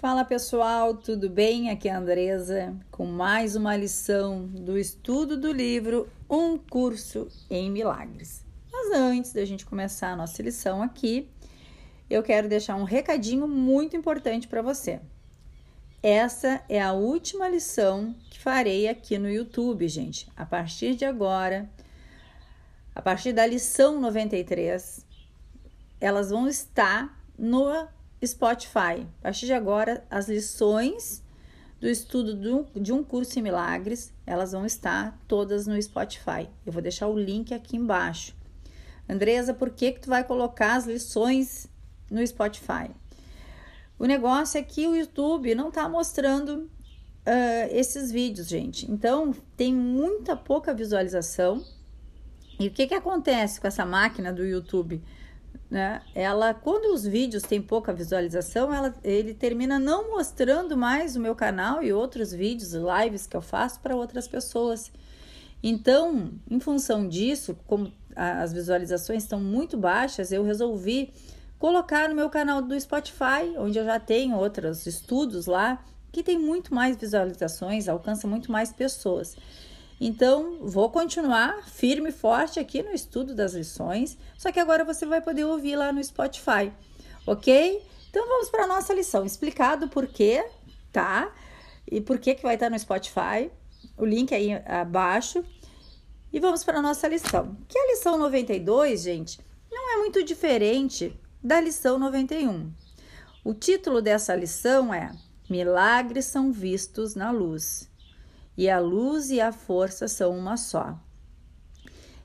Fala pessoal, tudo bem? Aqui é a Andresa com mais uma lição do estudo do livro Um Curso em Milagres. Mas antes da gente começar a nossa lição aqui, eu quero deixar um recadinho muito importante para você. Essa é a última lição que farei aqui no YouTube, gente. A partir de agora, a partir da lição 93, elas vão estar no Spotify. A partir de agora, as lições do estudo de um curso em milagres, elas vão estar todas no Spotify. Eu vou deixar o link aqui embaixo. Andresa, por que que tu vai colocar as lições no Spotify? O negócio é que o YouTube não está mostrando uh, esses vídeos, gente. Então, tem muita pouca visualização. E o que que acontece com essa máquina do YouTube? Né? Ela, quando os vídeos têm pouca visualização, ela, ele termina não mostrando mais o meu canal e outros vídeos, lives que eu faço para outras pessoas. Então, em função disso, como as visualizações estão muito baixas, eu resolvi colocar no meu canal do Spotify, onde eu já tenho outros estudos lá, que tem muito mais visualizações, alcança muito mais pessoas. Então, vou continuar firme e forte aqui no estudo das lições, só que agora você vai poder ouvir lá no Spotify, ok? Então, vamos para a nossa lição, explicado por quê, tá? E por que, que vai estar no Spotify, o link aí abaixo. E vamos para a nossa lição, que a lição 92, gente, não é muito diferente da lição 91. O título dessa lição é Milagres são vistos na luz e a luz e a força são uma só.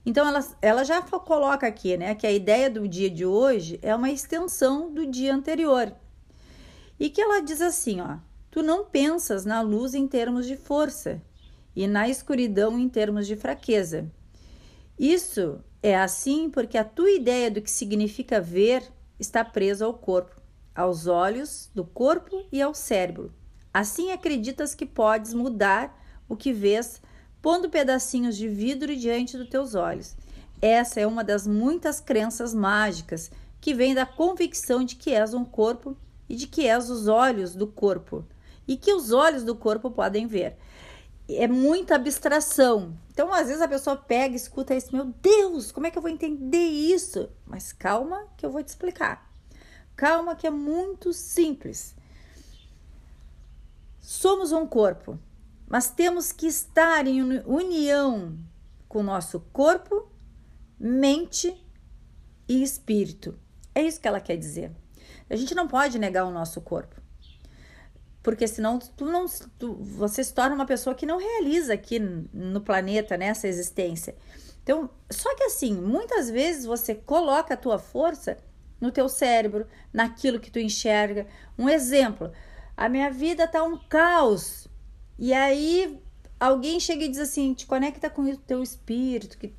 Então ela, ela já coloca aqui, né, que a ideia do dia de hoje é uma extensão do dia anterior. E que ela diz assim, ó: Tu não pensas na luz em termos de força e na escuridão em termos de fraqueza. Isso é assim porque a tua ideia do que significa ver está presa ao corpo, aos olhos do corpo e ao cérebro. Assim acreditas que podes mudar o que vês, pondo pedacinhos de vidro diante dos teus olhos. Essa é uma das muitas crenças mágicas que vem da convicção de que és um corpo e de que és os olhos do corpo e que os olhos do corpo podem ver. É muita abstração. Então, às vezes a pessoa pega escuta isso, meu Deus, como é que eu vou entender isso? Mas calma que eu vou te explicar. Calma que é muito simples. Somos um corpo mas temos que estar em união com o nosso corpo, mente e espírito. É isso que ela quer dizer. A gente não pode negar o nosso corpo. Porque senão tu não, tu, você se torna uma pessoa que não realiza aqui no planeta nessa né, existência. Então, só que assim, muitas vezes você coloca a tua força no teu cérebro, naquilo que tu enxerga. Um exemplo, a minha vida tá um caos. E aí alguém chega e diz assim: te conecta com o teu espírito, que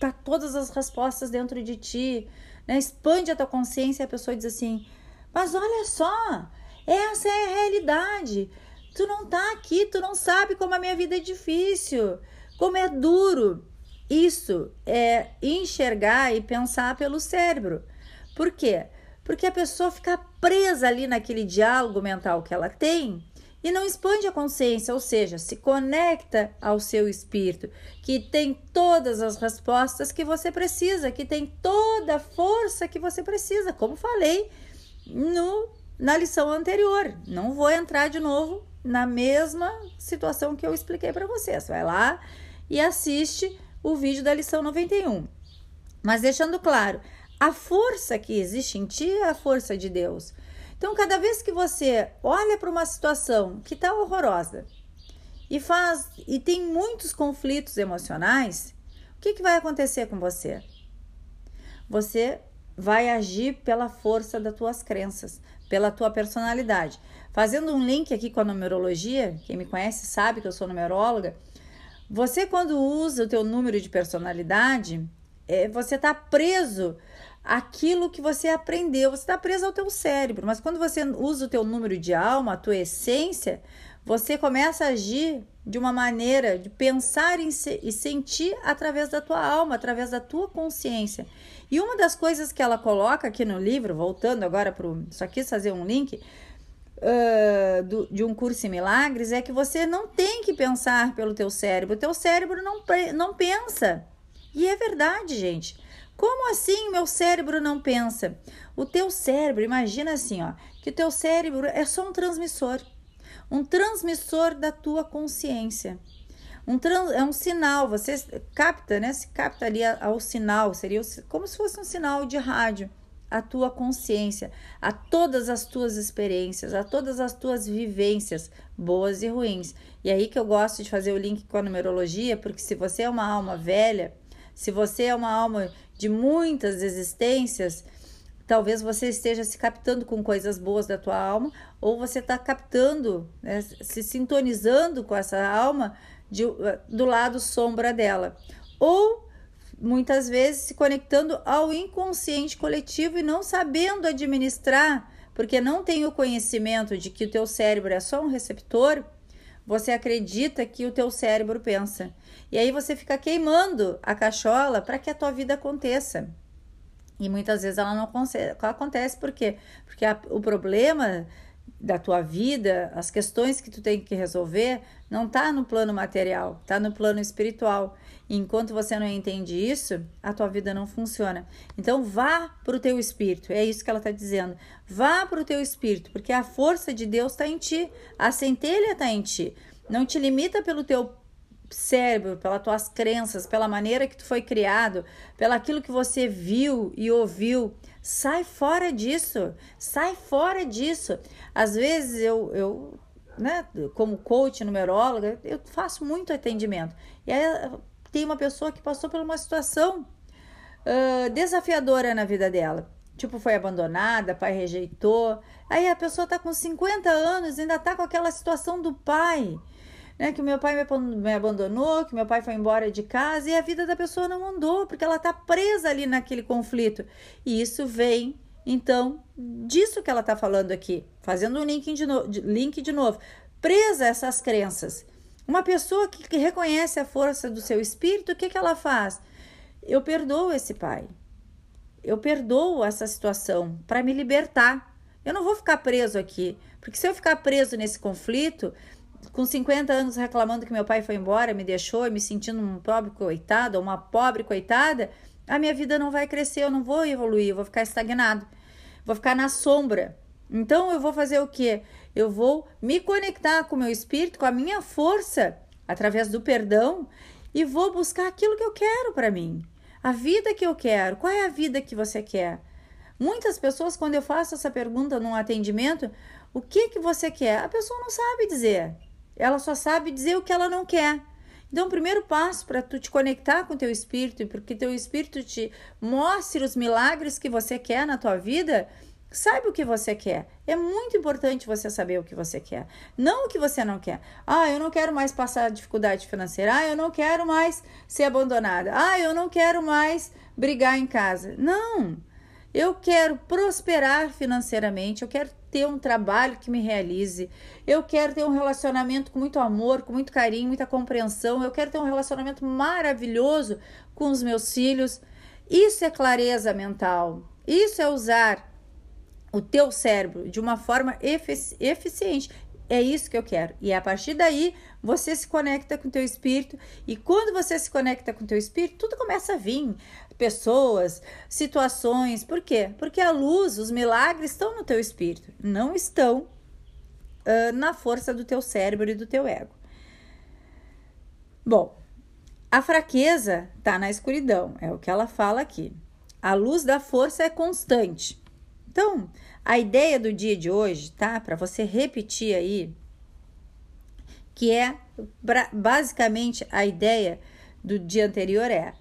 tá todas as respostas dentro de ti, né? Expande a tua consciência e a pessoa diz assim: mas olha só, essa é a realidade. Tu não tá aqui, tu não sabe como a minha vida é difícil, como é duro. Isso é enxergar e pensar pelo cérebro. Por quê? Porque a pessoa fica presa ali naquele diálogo mental que ela tem e não expande a consciência, ou seja, se conecta ao seu espírito, que tem todas as respostas que você precisa, que tem toda a força que você precisa, como falei no, na lição anterior. Não vou entrar de novo na mesma situação que eu expliquei para vocês. Vai lá e assiste o vídeo da lição 91. Mas deixando claro, a força que existe em ti é a força de Deus. Então, cada vez que você olha para uma situação que está horrorosa e faz e tem muitos conflitos emocionais, o que, que vai acontecer com você? Você vai agir pela força das tuas crenças, pela tua personalidade. Fazendo um link aqui com a numerologia, quem me conhece sabe que eu sou numeróloga. Você quando usa o teu número de personalidade, é, você está preso aquilo que você aprendeu. Você está preso ao teu cérebro, mas quando você usa o teu número de alma, a tua essência, você começa a agir de uma maneira de pensar e sentir através da tua alma, através da tua consciência. E uma das coisas que ela coloca aqui no livro, voltando agora para. Só quis fazer um link. uh, do, de um curso em milagres é que você não tem que pensar pelo teu cérebro. O teu cérebro não, não pensa. E é verdade, gente. Como assim meu cérebro não pensa? O teu cérebro, imagina assim, ó, que o teu cérebro é só um transmissor. Um transmissor da tua consciência. Um trans, é um sinal, você capta, né? Se capta ali ao sinal, seria como se fosse um sinal de rádio a tua consciência, a todas as tuas experiências, a todas as tuas vivências, boas e ruins. E aí que eu gosto de fazer o link com a numerologia, porque se você é uma alma velha, se você é uma alma de muitas existências, talvez você esteja se captando com coisas boas da tua alma, ou você está captando, né, se sintonizando com essa alma de, do lado sombra dela. Ou muitas vezes se conectando ao inconsciente coletivo e não sabendo administrar, porque não tem o conhecimento de que o teu cérebro é só um receptor, você acredita que o teu cérebro pensa. E aí você fica queimando a cachola para que a tua vida aconteça. E muitas vezes ela não acontece, por quê? Porque a, o problema da tua vida, as questões que tu tem que resolver, não tá no plano material, tá no plano espiritual. Enquanto você não entende isso, a tua vida não funciona. Então vá para o teu espírito. É isso que ela está dizendo. Vá para o teu espírito, porque a força de Deus está em ti, a centelha está em ti. Não te limita pelo teu cérebro, pelas tuas crenças, pela maneira que tu foi criado, pelo aquilo que você viu e ouviu. Sai fora disso, sai fora disso. Às vezes eu, eu né, como coach, numeróloga, eu faço muito atendimento. E aí tem uma pessoa que passou por uma situação uh, desafiadora na vida dela. Tipo, foi abandonada, pai rejeitou. Aí a pessoa tá com 50 anos, ainda tá com aquela situação do pai né? Que meu pai me abandonou, que meu pai foi embora de casa e a vida da pessoa não andou, porque ela está presa ali naquele conflito. E isso vem, então, disso que ela está falando aqui, fazendo um link de, no, link de novo. Presa essas crenças. Uma pessoa que, que reconhece a força do seu espírito, o que, que ela faz? Eu perdoo esse pai. Eu perdoo essa situação para me libertar. Eu não vou ficar preso aqui, porque se eu ficar preso nesse conflito, com 50 anos reclamando que meu pai foi embora, me deixou, me sentindo um pobre coitado, uma pobre coitada, a minha vida não vai crescer, eu não vou evoluir, eu vou ficar estagnado, vou ficar na sombra. Então eu vou fazer o quê? Eu vou me conectar com o meu espírito, com a minha força, através do perdão, e vou buscar aquilo que eu quero para mim. A vida que eu quero. Qual é a vida que você quer? Muitas pessoas, quando eu faço essa pergunta num atendimento, o que que você quer? A pessoa não sabe dizer. Ela só sabe dizer o que ela não quer. Então, o primeiro passo para tu te conectar com teu espírito e para que teu espírito te mostre os milagres que você quer na tua vida, saiba o que você quer. É muito importante você saber o que você quer, não o que você não quer. Ah, eu não quero mais passar dificuldade financeira. Ah, eu não quero mais ser abandonada. Ah, eu não quero mais brigar em casa. Não. Eu quero prosperar financeiramente, eu quero ter um trabalho que me realize, eu quero ter um relacionamento com muito amor, com muito carinho, muita compreensão, eu quero ter um relacionamento maravilhoso com os meus filhos. Isso é clareza mental, isso é usar o teu cérebro de uma forma efici eficiente. É isso que eu quero. E a partir daí, você se conecta com o teu espírito. E quando você se conecta com o teu espírito, tudo começa a vir pessoas, situações. Por quê? Porque a luz, os milagres estão no teu espírito, não estão uh, na força do teu cérebro e do teu ego. Bom, a fraqueza está na escuridão, é o que ela fala aqui. A luz da força é constante. Então, a ideia do dia de hoje, tá? Para você repetir aí, que é basicamente a ideia do dia anterior é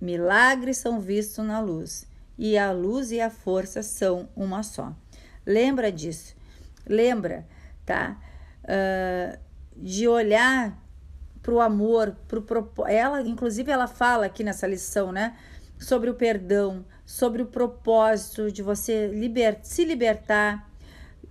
Milagres são vistos na luz, e a luz e a força são uma só. Lembra disso. Lembra, tá? Uh, de olhar para o amor, pro ela, inclusive, ela fala aqui nessa lição, né? Sobre o perdão, sobre o propósito de você liber, se libertar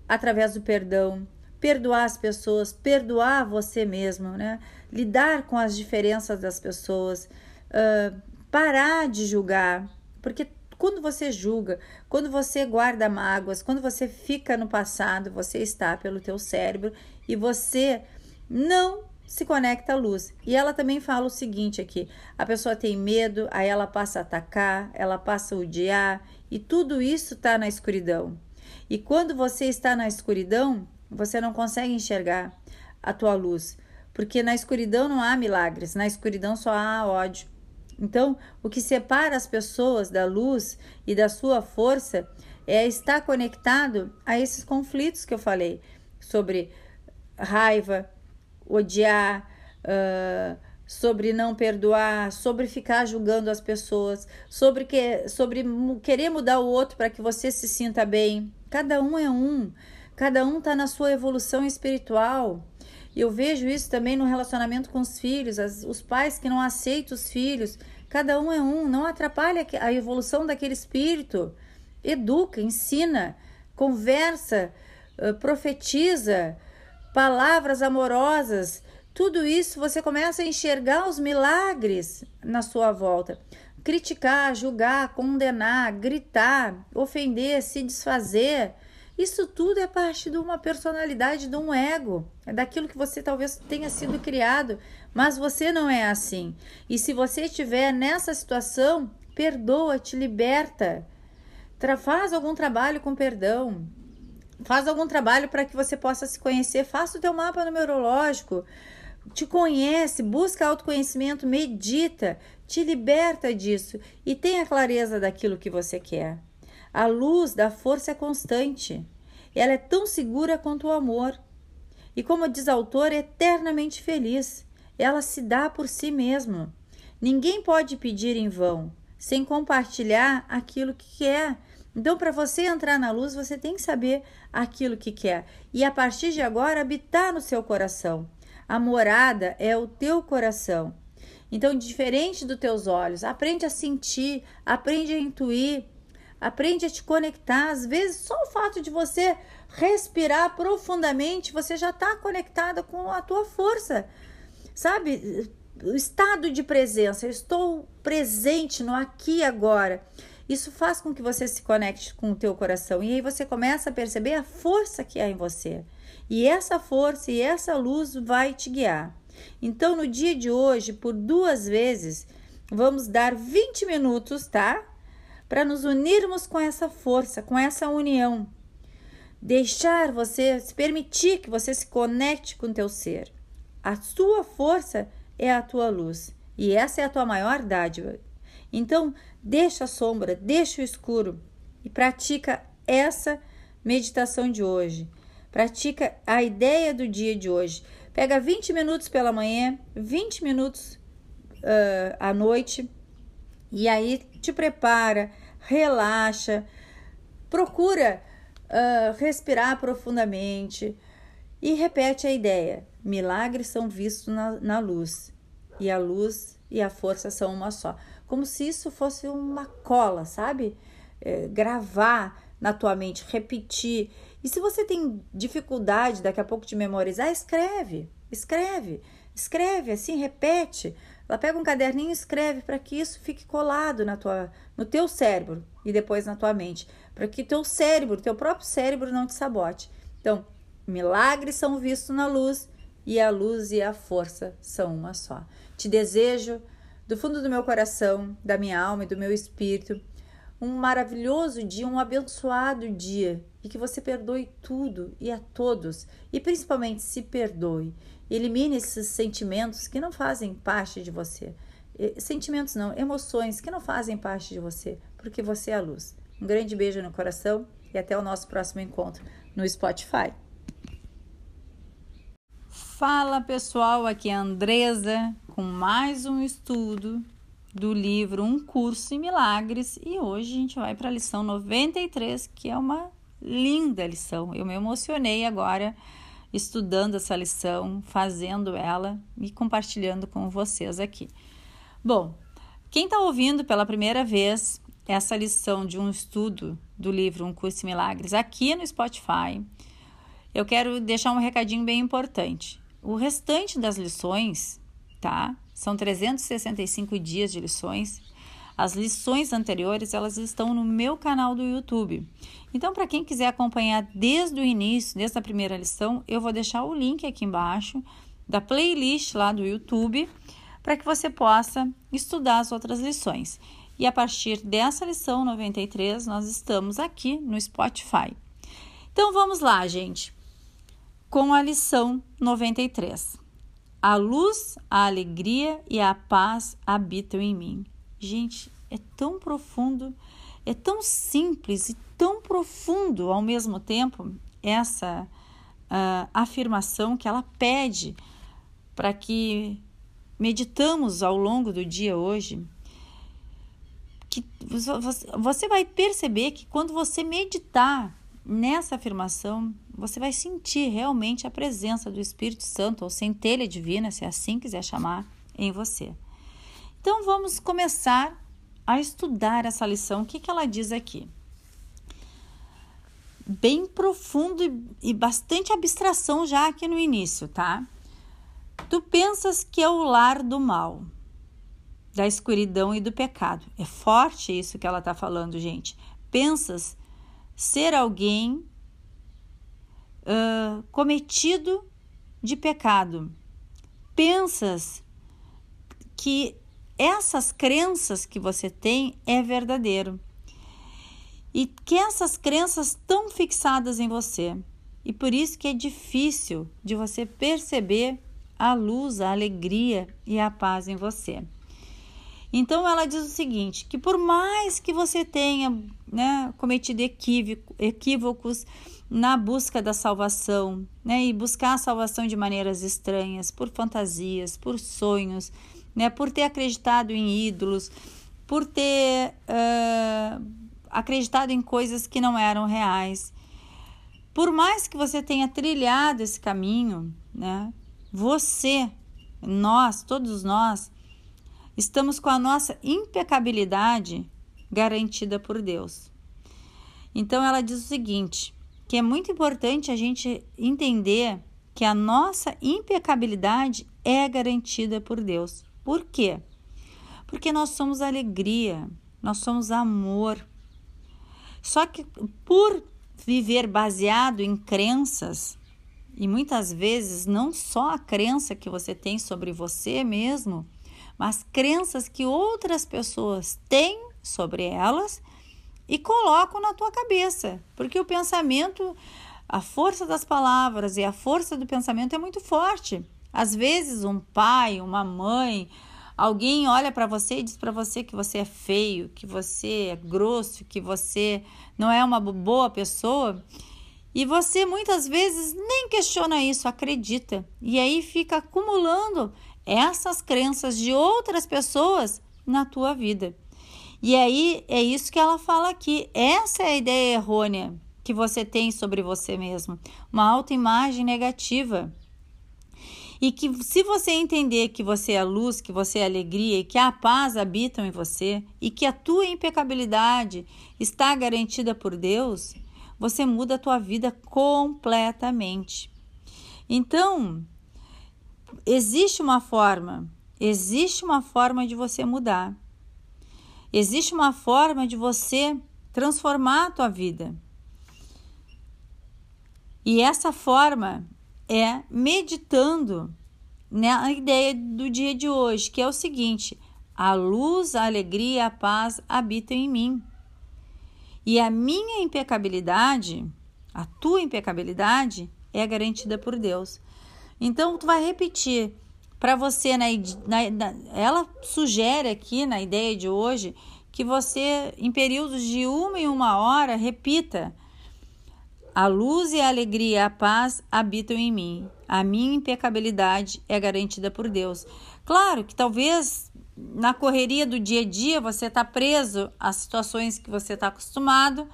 através do perdão, perdoar as pessoas, perdoar você mesmo, né? Lidar com as diferenças das pessoas, uh, parar de julgar, porque quando você julga, quando você guarda mágoas, quando você fica no passado, você está pelo teu cérebro e você não se conecta à luz. E ela também fala o seguinte aqui: a pessoa tem medo, aí ela passa a atacar, ela passa a odiar, e tudo isso está na escuridão. E quando você está na escuridão, você não consegue enxergar a tua luz, porque na escuridão não há milagres, na escuridão só há ódio. Então, o que separa as pessoas da luz e da sua força é estar conectado a esses conflitos que eu falei sobre raiva, odiar, uh, sobre não perdoar, sobre ficar julgando as pessoas, sobre, que, sobre querer mudar o outro para que você se sinta bem. Cada um é um, cada um está na sua evolução espiritual. Eu vejo isso também no relacionamento com os filhos, as, os pais que não aceitam os filhos. Cada um é um, não atrapalha a evolução daquele espírito. Educa, ensina, conversa, uh, profetiza, palavras amorosas. Tudo isso você começa a enxergar os milagres na sua volta. Criticar, julgar, condenar, gritar, ofender, se desfazer isso tudo é parte de uma personalidade, de um ego, é daquilo que você talvez tenha sido criado, mas você não é assim. E se você estiver nessa situação, perdoa, te liberta. Faz algum trabalho com perdão. Faz algum trabalho para que você possa se conhecer. Faça o teu mapa numerológico. Te conhece, busca autoconhecimento, medita, te liberta disso e tenha clareza daquilo que você quer. A luz da força é constante. Ela é tão segura quanto o amor. E como diz a autora, é eternamente feliz. Ela se dá por si mesma. Ninguém pode pedir em vão, sem compartilhar aquilo que quer. Então, para você entrar na luz, você tem que saber aquilo que quer. E a partir de agora, habitar no seu coração. A morada é o teu coração. Então, diferente dos teus olhos, aprende a sentir, aprende a intuir, Aprende a te conectar. Às vezes, só o fato de você respirar profundamente, você já está conectada com a tua força. Sabe? O estado de presença. Eu estou presente no aqui e agora. Isso faz com que você se conecte com o teu coração e aí você começa a perceber a força que há em você. E essa força e essa luz vai te guiar. Então, no dia de hoje, por duas vezes, vamos dar 20 minutos, tá? para nos unirmos com essa força, com essa união. Deixar você, se permitir que você se conecte com o teu ser. A sua força é a tua luz e essa é a tua maior dádiva. Então, deixa a sombra, deixa o escuro e pratica essa meditação de hoje. Pratica a ideia do dia de hoje. Pega 20 minutos pela manhã, 20 minutos uh, à noite e aí te prepara, relaxa, procura uh, respirar profundamente e repete a ideia: milagres são vistos na, na luz e a luz e a força são uma só. Como se isso fosse uma cola, sabe? É, gravar na tua mente, repetir. E se você tem dificuldade daqui a pouco de memorizar, escreve, escreve, escreve assim, repete. Ela pega um caderninho e escreve para que isso fique colado na tua, no teu cérebro e depois na tua mente, para que teu cérebro, teu próprio cérebro não te sabote. Então, milagres são vistos na luz e a luz e a força são uma só. Te desejo do fundo do meu coração, da minha alma e do meu espírito um maravilhoso dia, um abençoado dia e que você perdoe tudo e a todos e principalmente se perdoe Elimine esses sentimentos que não fazem parte de você. Sentimentos não, emoções que não fazem parte de você, porque você é a luz. Um grande beijo no coração e até o nosso próximo encontro no Spotify. Fala pessoal, aqui é a Andresa com mais um estudo do livro Um Curso em Milagres e hoje a gente vai para a lição 93, que é uma linda lição. Eu me emocionei agora estudando essa lição, fazendo ela e compartilhando com vocês aqui. Bom, quem está ouvindo pela primeira vez essa lição de um estudo do livro Um Curso em Milagres aqui no Spotify, eu quero deixar um recadinho bem importante. O restante das lições, tá? São 365 dias de lições. As lições anteriores, elas estão no meu canal do YouTube. Então, para quem quiser acompanhar desde o início, desde a primeira lição, eu vou deixar o link aqui embaixo da playlist lá do YouTube, para que você possa estudar as outras lições. E a partir dessa lição 93, nós estamos aqui no Spotify. Então vamos lá, gente, com a lição 93. A luz, a alegria e a paz habitam em mim. Gente, é tão profundo, é tão simples e tão profundo ao mesmo tempo essa uh, afirmação que ela pede para que meditamos ao longo do dia hoje que você vai perceber que quando você meditar nessa afirmação, você vai sentir realmente a presença do Espírito Santo ou centelha divina, se assim quiser chamar, em você. Então vamos começar a estudar essa lição. O que, que ela diz aqui? Bem profundo e, e bastante abstração já aqui no início, tá? Tu pensas que é o lar do mal da escuridão e do pecado. É forte isso que ela está falando, gente. Pensas ser alguém uh, cometido de pecado. Pensas que essas crenças que você tem é verdadeiro e que essas crenças estão fixadas em você e por isso que é difícil de você perceber a luz, a alegria e a paz em você. Então ela diz o seguinte: que por mais que você tenha né, cometido equívoco, equívocos na busca da salvação, né, e buscar a salvação de maneiras estranhas, por fantasias, por sonhos, né, por ter acreditado em ídolos, por ter uh, acreditado em coisas que não eram reais. Por mais que você tenha trilhado esse caminho, né, você, nós, todos nós, estamos com a nossa impecabilidade garantida por Deus. Então ela diz o seguinte, que é muito importante a gente entender que a nossa impecabilidade é garantida por Deus. Por quê? Porque nós somos alegria, nós somos amor. Só que por viver baseado em crenças, e muitas vezes não só a crença que você tem sobre você mesmo, mas crenças que outras pessoas têm sobre elas e colocam na tua cabeça, porque o pensamento, a força das palavras e a força do pensamento é muito forte. Às vezes, um pai, uma mãe, alguém olha para você e diz para você que você é feio, que você é grosso, que você não é uma boa pessoa. E você muitas vezes nem questiona isso, acredita. E aí fica acumulando essas crenças de outras pessoas na tua vida. E aí é isso que ela fala aqui. Essa é a ideia errônea que você tem sobre você mesmo, uma autoimagem negativa. E que se você entender que você é a luz, que você é a alegria e que a paz habitam em você e que a tua impecabilidade está garantida por Deus, você muda a tua vida completamente. Então, existe uma forma, existe uma forma de você mudar. Existe uma forma de você transformar a tua vida. E essa forma é meditando na ideia do dia de hoje, que é o seguinte: a luz, a alegria a paz habitam em mim. E a minha impecabilidade, a tua impecabilidade, é garantida por Deus. Então, tu vai repetir para você, na, na, na, ela sugere aqui na ideia de hoje que você, em períodos de uma e uma hora, repita: A luz e a alegria a paz habitam em mim. A minha impecabilidade é garantida por Deus. Claro que talvez na correria do dia a dia você está preso às situações que você está acostumado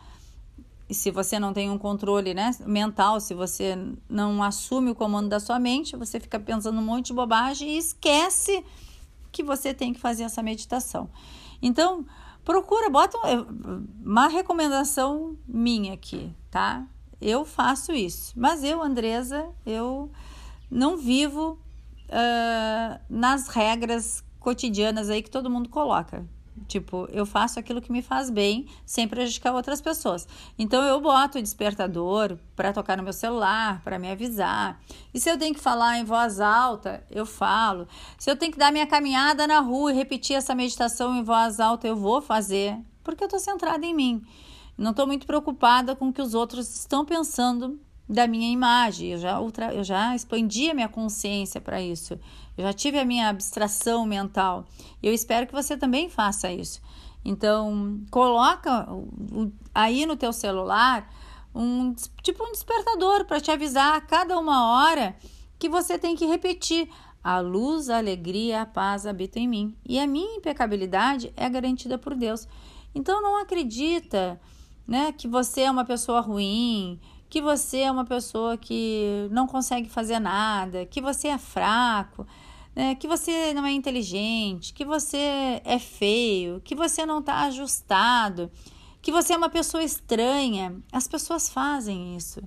e se você não tem um controle né, mental, se você não assume o comando da sua mente, você fica pensando um monte de bobagem e esquece que você tem que fazer essa meditação. Então, procura, bota uma recomendação minha aqui, tá? Eu faço isso, mas eu, Andresa, eu não vivo uh, nas regras cotidianas aí que todo mundo coloca. Tipo, eu faço aquilo que me faz bem sem prejudicar outras pessoas. Então eu boto o despertador para tocar no meu celular, para me avisar. E se eu tenho que falar em voz alta, eu falo. Se eu tenho que dar minha caminhada na rua e repetir essa meditação em voz alta, eu vou fazer, porque eu estou centrada em mim. Não estou muito preocupada com o que os outros estão pensando da minha imagem. Eu já, ultra, eu já expandi a minha consciência para isso. Eu já tive a minha abstração mental. Eu espero que você também faça isso. Então, coloca aí no teu celular um tipo um despertador para te avisar a cada uma hora que você tem que repetir a luz, a alegria, a paz habitam em mim. E a minha impecabilidade é garantida por Deus. Então não acredita, né, que você é uma pessoa ruim, que você é uma pessoa que não consegue fazer nada, que você é fraco, né? que você não é inteligente, que você é feio, que você não está ajustado, que você é uma pessoa estranha. As pessoas fazem isso.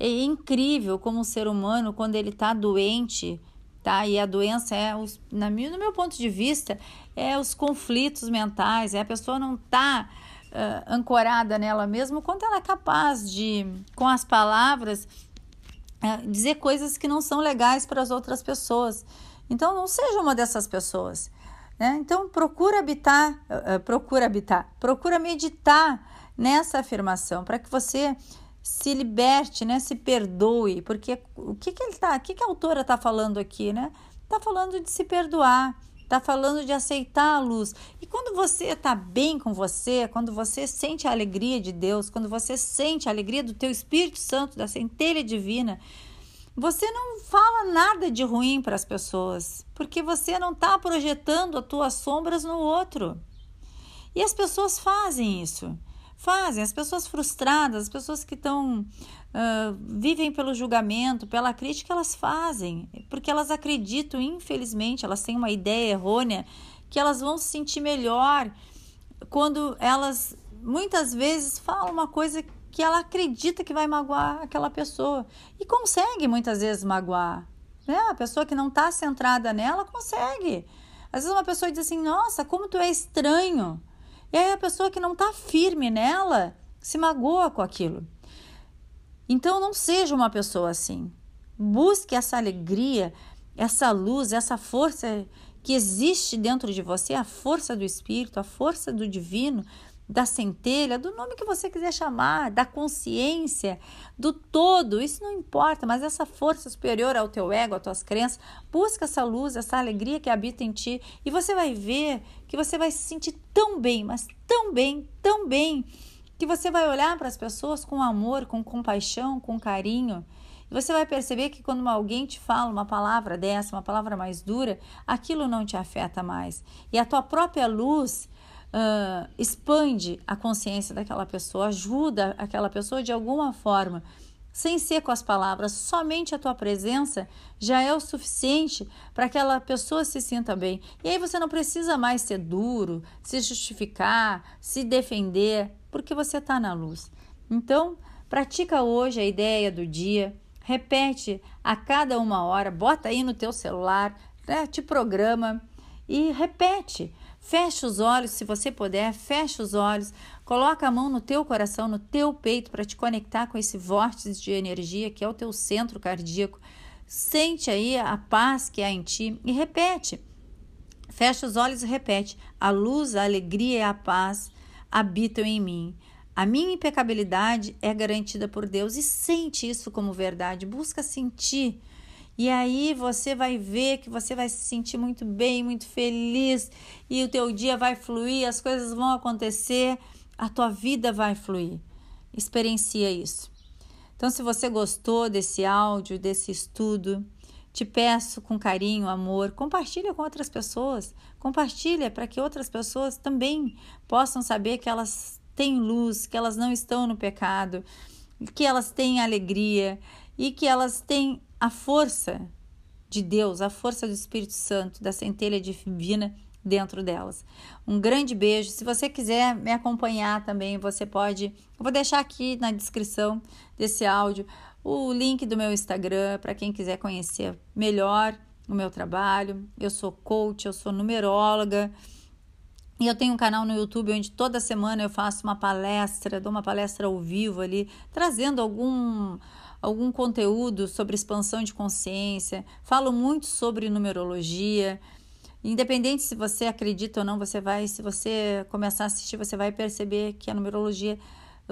É incrível como o ser humano, quando ele está doente, tá? E a doença é, os, na, no meu ponto de vista, é os conflitos mentais, é a pessoa não está uh, ancorada nela mesma, quanto ela é capaz de, com as palavras, uh, dizer coisas que não são legais para as outras pessoas. Então, não seja uma dessas pessoas. Né? Então, procura habitar, uh, procura habitar, procura meditar nessa afirmação para que você se liberte, né? Se perdoe, porque o que que ele tá, o que que a autora está falando aqui, né? Está falando de se perdoar, está falando de aceitar a luz. E quando você está bem com você, quando você sente a alegria de Deus, quando você sente a alegria do teu Espírito Santo, da centelha divina, você não fala nada de ruim para as pessoas, porque você não está projetando as tuas sombras no outro. E as pessoas fazem isso. Fazem. As pessoas frustradas, as pessoas que estão uh, vivem pelo julgamento, pela crítica, elas fazem, porque elas acreditam, infelizmente, elas têm uma ideia errônea que elas vão se sentir melhor quando elas muitas vezes falam uma coisa que ela acredita que vai magoar aquela pessoa e consegue muitas vezes magoar. Né? A pessoa que não está centrada nela consegue. Às vezes uma pessoa diz assim: Nossa, como tu é estranho. E aí a pessoa que não está firme nela se magoa com aquilo. Então não seja uma pessoa assim. Busque essa alegria, essa luz, essa força que existe dentro de você, a força do Espírito, a força do Divino, da centelha, do nome que você quiser chamar, da consciência, do todo, isso não importa, mas essa força superior ao teu ego, às tuas crenças, busca essa luz, essa alegria que habita em ti e você vai ver que você vai se sentir tão bem, mas tão bem, tão bem que você vai olhar para as pessoas com amor, com compaixão, com carinho. E você vai perceber que quando alguém te fala uma palavra dessa, uma palavra mais dura, aquilo não te afeta mais. E a tua própria luz uh, expande a consciência daquela pessoa, ajuda aquela pessoa de alguma forma sem ser com as palavras, somente a tua presença já é o suficiente para que aquela pessoa se sinta bem. E aí você não precisa mais ser duro, se justificar, se defender porque você está na luz. Então, pratica hoje a ideia do dia, repete a cada uma hora, bota aí no teu celular, né, te programa e repete. Feche os olhos, se você puder, feche os olhos, coloca a mão no teu coração, no teu peito para te conectar com esse vórtice de energia que é o teu centro cardíaco. Sente aí a paz que há em ti e repete. Fecha os olhos e repete: a luz, a alegria e a paz habitam em mim. A minha impecabilidade é garantida por Deus e sente isso como verdade, busca sentir. E aí você vai ver que você vai se sentir muito bem, muito feliz e o teu dia vai fluir, as coisas vão acontecer, a tua vida vai fluir. Experiencia isso. Então, se você gostou desse áudio, desse estudo, te peço com carinho, amor, compartilha com outras pessoas. Compartilha para que outras pessoas também possam saber que elas têm luz, que elas não estão no pecado, que elas têm alegria e que elas têm a força de Deus, a força do Espírito Santo, da centelha divina dentro delas. Um grande beijo. Se você quiser me acompanhar também, você pode. Eu vou deixar aqui na descrição desse áudio o link do meu Instagram para quem quiser conhecer melhor o meu trabalho. Eu sou coach, eu sou numeróloga E eu tenho um canal no YouTube onde toda semana eu faço uma palestra, dou uma palestra ao vivo ali, trazendo algum algum conteúdo sobre expansão de consciência, falo muito sobre numerologia. Independente se você acredita ou não, você vai, se você começar a assistir, você vai perceber que a numerologia,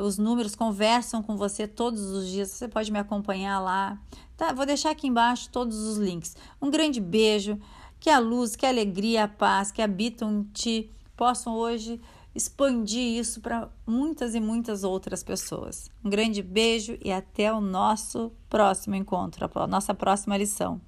os números conversam com você todos os dias. Você pode me acompanhar lá. Tá, vou deixar aqui embaixo todos os links. Um grande beijo, que a luz, que a alegria, a paz que habitam em ti possam hoje expandir isso para muitas e muitas outras pessoas. Um grande beijo e até o nosso próximo encontro, a nossa próxima lição.